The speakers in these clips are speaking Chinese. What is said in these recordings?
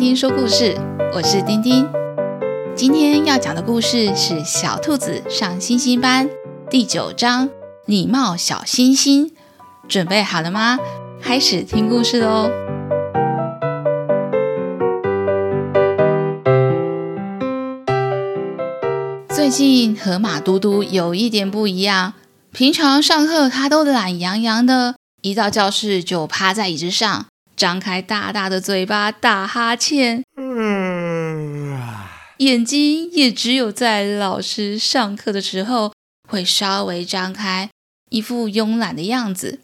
丁说故事，我是丁丁。今天要讲的故事是《小兔子上星星班》第九章《礼貌小星星》。准备好了吗？开始听故事喽！最近河马嘟嘟有一点不一样，平常上课他都懒洋洋的，一到教室就趴在椅子上。张开大大的嘴巴打哈欠，眼睛也只有在老师上课的时候会稍微张开，一副慵懒的样子。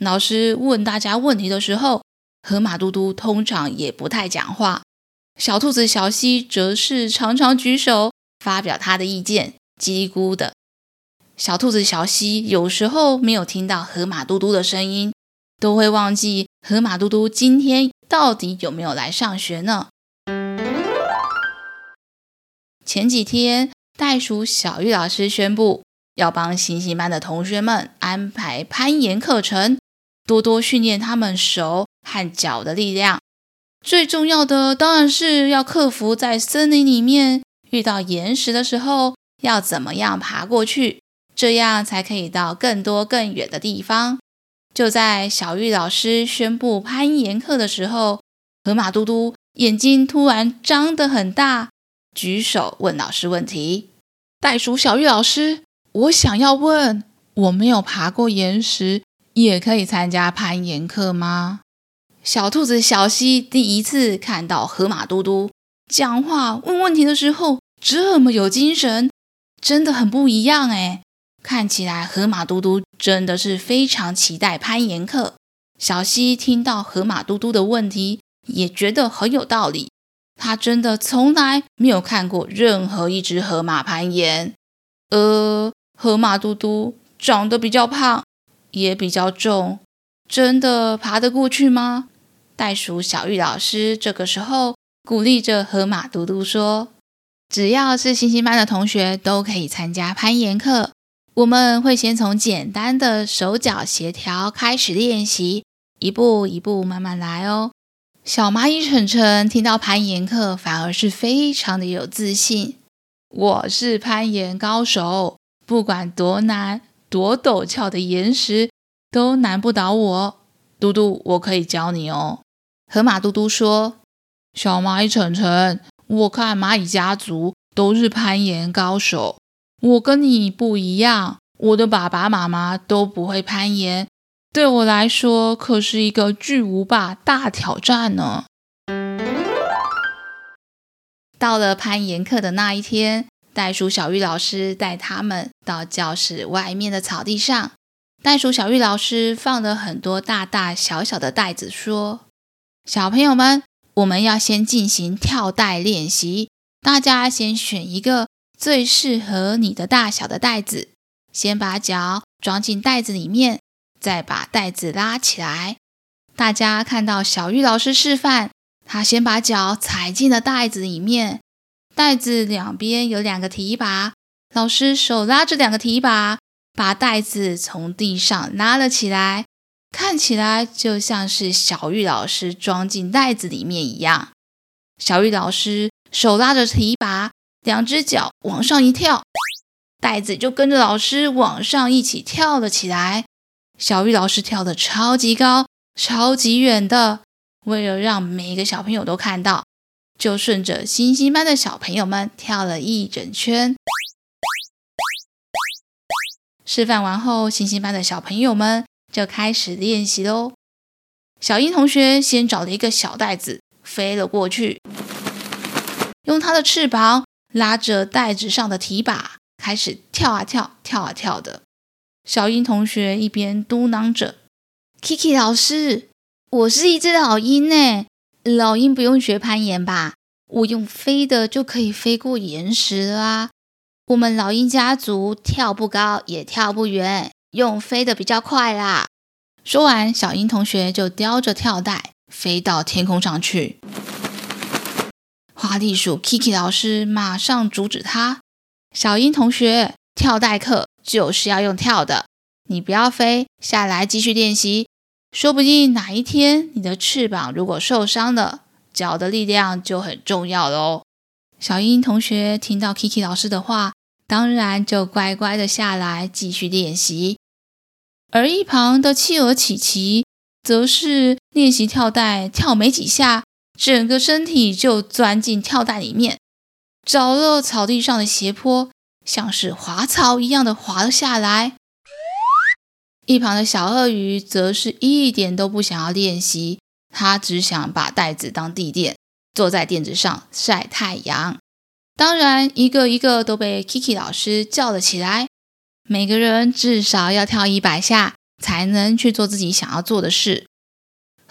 老师问大家问题的时候，河马嘟嘟通常也不太讲话。小兔子小西则是常常举手发表他的意见，叽里咕的。小兔子小西有时候没有听到河马嘟嘟的声音，都会忘记河马嘟嘟今天到底有没有来上学呢？前几天，袋鼠小玉老师宣布要帮星星班的同学们安排攀岩课程，多多训练他们手和脚的力量。最重要的当然是要克服在森林里面遇到岩石的时候要怎么样爬过去，这样才可以到更多更远的地方。就在小玉老师宣布攀岩课的时候，河马嘟嘟眼睛突然张得很大，举手问老师问题。袋鼠小玉老师，我想要问，我没有爬过岩石，也可以参加攀岩课吗？小兔子小溪第一次看到河马嘟嘟讲话问问题的时候这么有精神，真的很不一样哎。看起来河马嘟嘟真的是非常期待攀岩课。小溪听到河马嘟嘟的问题，也觉得很有道理。他真的从来没有看过任何一只河马攀岩。呃，河马嘟嘟长得比较胖，也比较重，真的爬得过去吗？袋鼠小玉老师这个时候鼓励着河马嘟嘟说：“只要是星星班的同学都可以参加攀岩课。”我们会先从简单的手脚协调开始练习，一步一步慢慢来哦。小蚂蚁晨晨听到攀岩课，反而是非常的有自信。我是攀岩高手，不管多难、多陡峭的岩石都难不倒我。嘟嘟，我可以教你哦。河马嘟嘟说：“小蚂蚁晨晨，我看蚂蚁家族都是攀岩高手。”我跟你不一样，我的爸爸妈妈都不会攀岩，对我来说可是一个巨无霸大挑战呢。到了攀岩课的那一天，袋鼠小玉老师带他们到教室外面的草地上。袋鼠小玉老师放了很多大大小小的袋子，说：“小朋友们，我们要先进行跳袋练习，大家先选一个。”最适合你的大小的袋子，先把脚装进袋子里面，再把袋子拉起来。大家看到小玉老师示范，他先把脚踩进了袋子里面，袋子两边有两个提把，老师手拉着两个提把，把袋子从地上拉了起来，看起来就像是小玉老师装进袋子里面一样。小玉老师手拉着提把。两只脚往上一跳，袋子就跟着老师往上一起跳了起来。小玉老师跳得超级高、超级远的，为了让每一个小朋友都看到，就顺着星星班的小朋友们跳了一整圈。示范完后，星星班的小朋友们就开始练习喽。小英同学先找了一个小袋子飞了过去，用它的翅膀。拉着袋子上的提把，开始跳啊跳，跳啊跳的。小鹰同学一边嘟囔着：“Kiki 老师，我是一只老鹰呢，老鹰不用学攀岩吧？我用飞的就可以飞过岩石啦！我们老鹰家族跳不高也跳不远，用飞的比较快啦。”说完，小鹰同学就叼着跳袋飞到天空上去。花栗鼠 Kiki 老师马上阻止他：“小鹰同学，跳袋课就是要用跳的，你不要飞，下来继续练习。说不定哪一天你的翅膀如果受伤了，脚的力量就很重要喽。小英同学听到 Kiki 老师的话，当然就乖乖的下来继续练习。而一旁的企鹅琪琪，则是练习跳带，跳没几下，整个身体就钻进跳带里面，找了草地上的斜坡，像是滑草一样的滑了下来。一旁的小鳄鱼则是一点都不想要练习，它只想把袋子当地垫，坐在垫子上晒太阳。当然，一个一个都被 Kiki 老师叫了起来，每个人至少要跳一百下。才能去做自己想要做的事。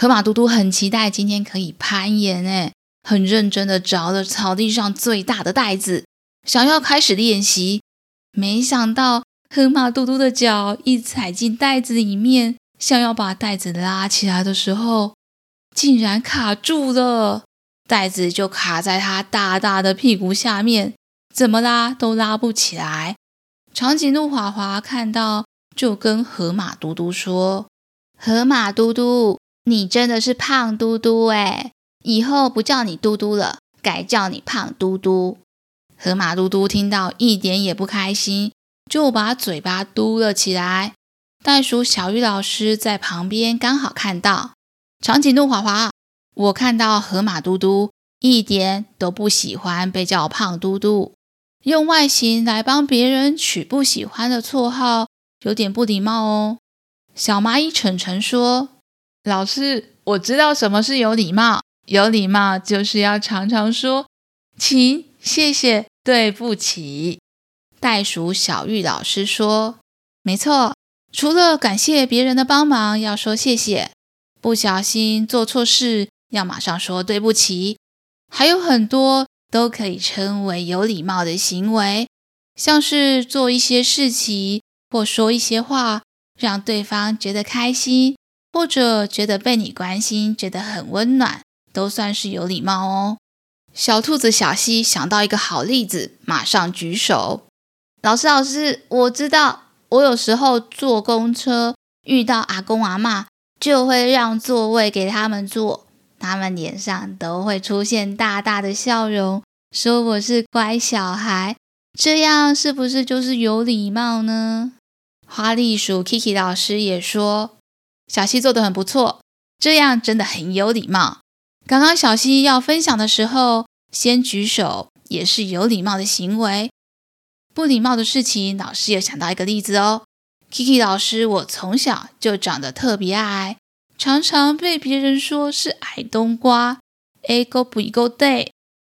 河马嘟嘟很期待今天可以攀岩，诶，很认真的找了草地上最大的袋子，想要开始练习。没想到河马嘟嘟的脚一踩进袋子里面，想要把袋子拉起来的时候，竟然卡住了，袋子就卡在他大大的屁股下面，怎么拉都拉不起来。长颈鹿华华看到。就跟河马嘟嘟说：“河马嘟嘟，你真的是胖嘟嘟哎！以后不叫你嘟嘟了，改叫你胖嘟嘟。”河马嘟嘟听到一点也不开心，就把嘴巴嘟了起来。袋鼠小玉老师在旁边刚好看到，长颈鹿华华，我看到河马嘟嘟一点都不喜欢被叫胖嘟嘟，用外形来帮别人取不喜欢的绰号。有点不礼貌哦。小蚂蚁晨晨说：“老师，我知道什么是有礼貌。有礼貌就是要常常说‘请’‘谢谢’‘对不起’。”袋鼠小玉老师说：“没错，除了感谢别人的帮忙要说谢谢，不小心做错事要马上说对不起，还有很多都可以称为有礼貌的行为，像是做一些事情。”或说一些话，让对方觉得开心，或者觉得被你关心，觉得很温暖，都算是有礼貌哦。小兔子小溪想到一个好例子，马上举手：“老师，老师，我知道，我有时候坐公车遇到阿公阿嬷，就会让座位给他们坐，他们脸上都会出现大大的笑容，说我是乖小孩，这样是不是就是有礼貌呢？”花栗鼠 Kiki 老师也说：“小溪做得很不错，这样真的很有礼貌。刚刚小溪要分享的时候，先举手也是有礼貌的行为。不礼貌的事情，老师也想到一个例子哦。Kiki 老师，我从小就长得特别矮，常常被别人说是矮冬瓜，A 勾不一勾 day，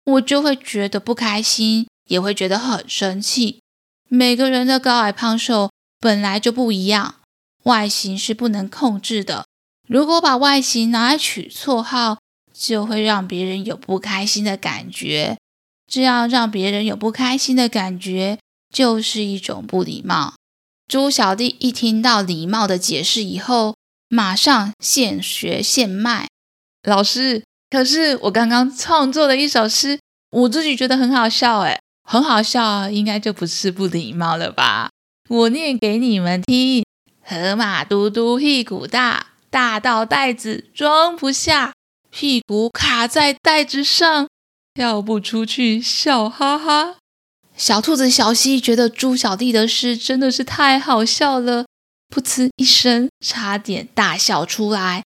我就会觉得不开心，也会觉得很生气。每个人的高矮胖瘦。”本来就不一样，外形是不能控制的。如果把外形拿来取绰号，就会让别人有不开心的感觉。这样让别人有不开心的感觉，就是一种不礼貌。猪小弟一听到礼貌的解释以后，马上现学现卖。老师，可是我刚刚创作的一首诗，我自己觉得很好笑，诶，很好笑，应该就不是不礼貌了吧？我念给你们听：河马嘟嘟屁股大，大到袋子装不下，屁股卡在袋子上，跳不出去，笑哈哈。小兔子小溪觉得猪小弟的诗真的是太好笑了，噗嗤一声，差点大笑出来。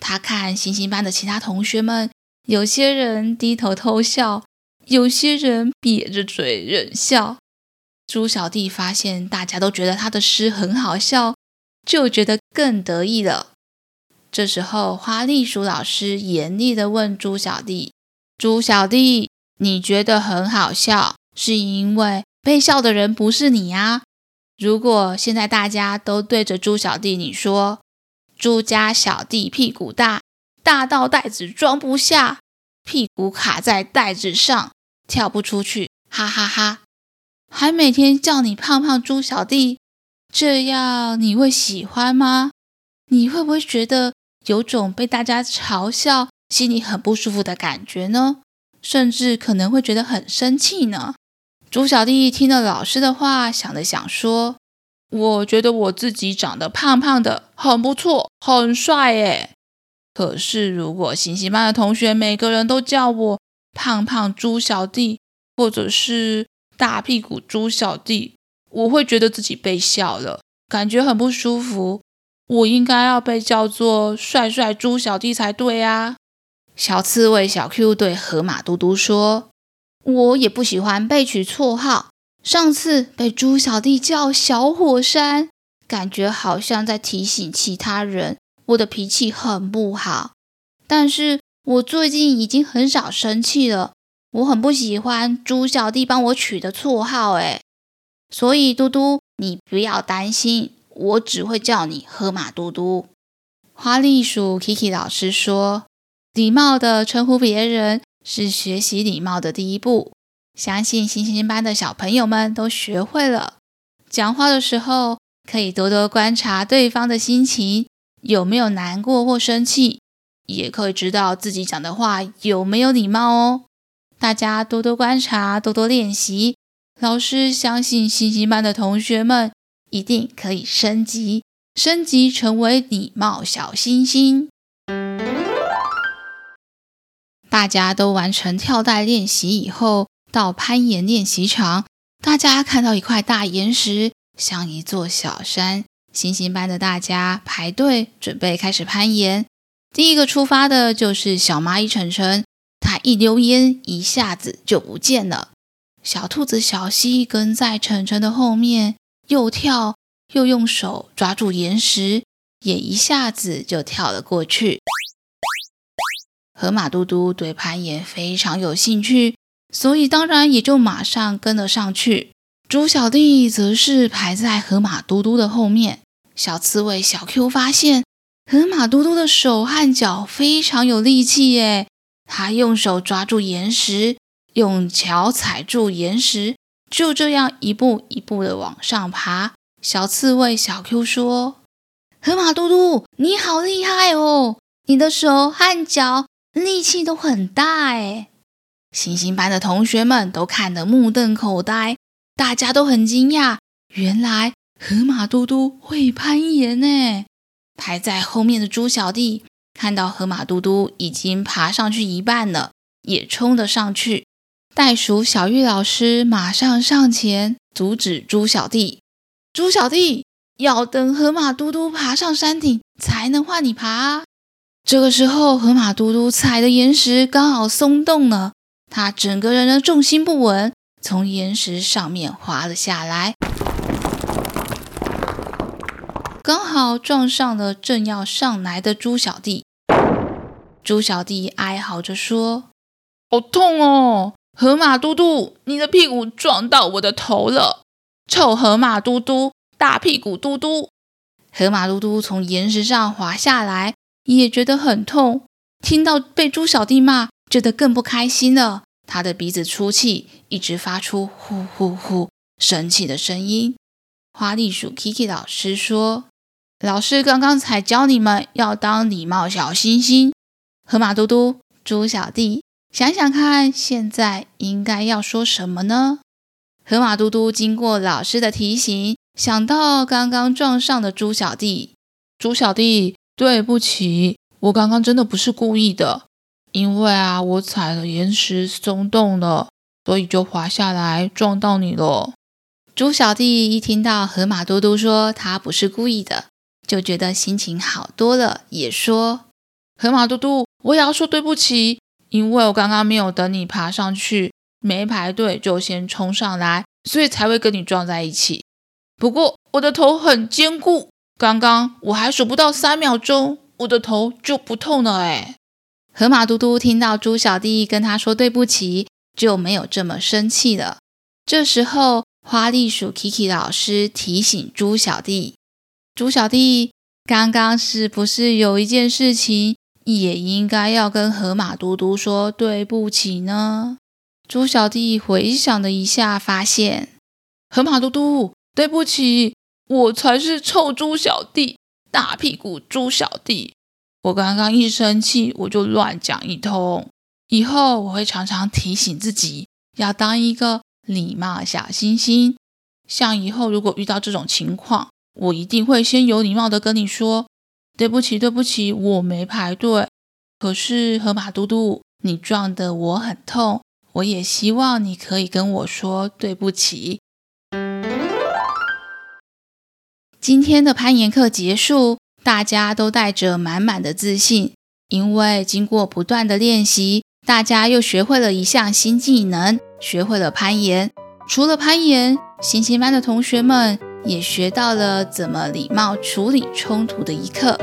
他看星星班的其他同学们，有些人低头偷笑，有些人瘪着嘴忍笑。猪小弟发现大家都觉得他的诗很好笑，就觉得更得意了。这时候，花栗鼠老师严厉地问猪小弟：“猪小弟，你觉得很好笑，是因为被笑的人不是你啊？如果现在大家都对着猪小弟你说：‘猪家小弟屁股大，大到袋子装不下，屁股卡在袋子上，跳不出去，哈哈哈。’”还每天叫你胖胖猪小弟，这样你会喜欢吗？你会不会觉得有种被大家嘲笑，心里很不舒服的感觉呢？甚至可能会觉得很生气呢？猪小弟听了老师的话，想了想说：“我觉得我自己长得胖胖的，很不错，很帅耶。”可是如果星星班的同学每个人都叫我胖胖猪小弟，或者是大屁股猪小弟，我会觉得自己被笑了，感觉很不舒服。我应该要被叫做帅帅猪小弟才对啊！小刺猬小 Q 对河马嘟嘟说：“我也不喜欢被取绰号。上次被猪小弟叫小火山，感觉好像在提醒其他人我的脾气很不好。但是我最近已经很少生气了。我很不喜欢猪小弟帮我取的绰号，哎，所以嘟嘟，你不要担心。”我只会叫你河马嘟嘟。花栗鼠 Kiki 老师说：“礼貌地称呼别人是学习礼貌的第一步。相信星星班的小朋友们都学会了。讲话的时候可以多多观察对方的心情，有没有难过或生气，也可以知道自己讲的话有没有礼貌哦。大家多多观察，多多练习。老师相信星星班的同学们。”一定可以升级，升级成为礼貌小星星。大家都完成跳带练习以后，到攀岩练习场。大家看到一块大岩石，像一座小山。星星班的大家排队准备开始攀岩。第一个出发的就是小蚂蚁晨晨，他一溜烟一下子就不见了。小兔子小溪跟在晨晨的后面。又跳又用手抓住岩石，也一下子就跳了过去。河马嘟嘟对攀岩非常有兴趣，所以当然也就马上跟了上去。猪小弟则是排在河马嘟嘟的后面。小刺猬小 Q 发现河马嘟嘟的手和脚非常有力气耶，他用手抓住岩石，用脚踩住岩石。就这样一步一步的往上爬。小刺猬小 Q 说：“河马嘟嘟，你好厉害哦！你的手和脚力气都很大诶。”星星班的同学们都看得目瞪口呆，大家都很惊讶。原来河马嘟嘟会攀岩呢！排在后面的猪小弟看到河马嘟嘟已经爬上去一半了，也冲了上去。袋鼠小玉老师马上上前阻止猪小弟。猪小弟要等河马嘟嘟爬上山顶才能换你爬啊。这个时候，河马嘟嘟踩的岩石刚好松动了，他整个人的重心不稳，从岩石上面滑了下来，刚好撞上了正要上来的猪小弟。猪小弟哀嚎着说：“好痛哦！”河马嘟嘟，你的屁股撞到我的头了！臭河马嘟嘟，大屁股嘟嘟。河马嘟嘟从岩石上滑下来，也觉得很痛。听到被猪小弟骂，觉得更不开心了。他的鼻子出气，一直发出呼呼呼生气的声音。花栗鼠 Kiki 老师说：“老师刚刚才教你们要当礼貌小星星。”河马嘟嘟，猪小弟。想想看，现在应该要说什么呢？河马嘟嘟经过老师的提醒，想到刚刚撞上的猪小弟。猪小弟，对不起，我刚刚真的不是故意的，因为啊，我踩了岩石松动了，所以就滑下来撞到你了。猪小弟一听到河马嘟嘟说他不是故意的，就觉得心情好多了，也说：“河马嘟嘟，我也要说对不起。”因为我刚刚没有等你爬上去，没排队就先冲上来，所以才会跟你撞在一起。不过我的头很坚固，刚刚我还数不到三秒钟，我的头就不痛了。哎，河马嘟嘟听到猪小弟跟他说对不起，就没有这么生气了。这时候，花栗鼠 Kiki 老师提醒猪小弟：“猪小弟，刚刚是不是有一件事情？”也应该要跟河马嘟嘟说对不起呢。猪小弟回想了一下，发现河马嘟嘟，对不起，我才是臭猪小弟，大屁股猪小弟。我刚刚一生气，我就乱讲一通。以后我会常常提醒自己，要当一个礼貌小星星。像以后如果遇到这种情况，我一定会先有礼貌的跟你说。对不起，对不起，我没排队。可是河马嘟嘟，你撞得我很痛，我也希望你可以跟我说对不起。今天的攀岩课结束，大家都带着满满的自信，因为经过不断的练习，大家又学会了一项新技能，学会了攀岩。除了攀岩，星星班的同学们也学到了怎么礼貌处理冲突的一课。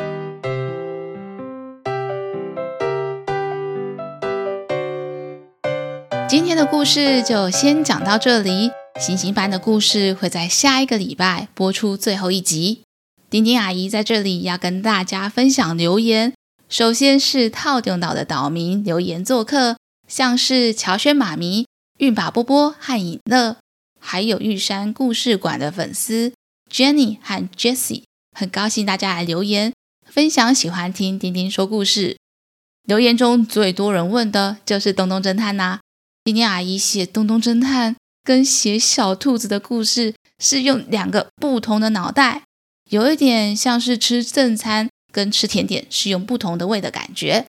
今天的故事就先讲到这里，星星班的故事会在下一个礼拜播出最后一集。丁丁阿姨在这里要跟大家分享留言，首先是套顶岛的岛民留言做客，像是乔轩妈咪。运把波波和尹乐，还有玉山故事馆的粉丝 Jenny 和 Jessie，很高兴大家来留言分享，喜欢听丁丁说故事。留言中最多人问的就是东东侦探呐、啊。丁丁阿姨写东东侦探跟写小兔子的故事是用两个不同的脑袋，有一点像是吃正餐跟吃甜点是用不同的胃的感觉，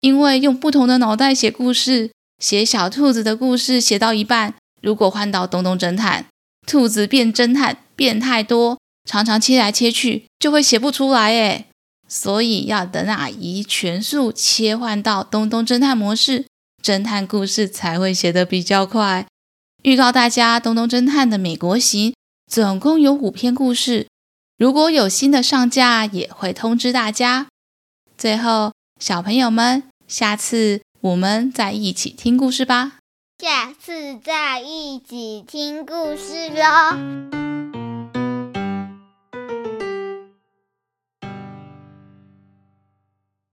因为用不同的脑袋写故事。写小兔子的故事写到一半，如果换到东东侦探，兔子变侦探变太多，常常切来切去，就会写不出来诶。所以要等阿姨全速切换到东东侦探模式，侦探故事才会写得比较快。预告大家，东东侦探的美国行总共有五篇故事，如果有新的上架，也会通知大家。最后，小朋友们，下次。我们再一起听故事吧，下次再一起听故事喽。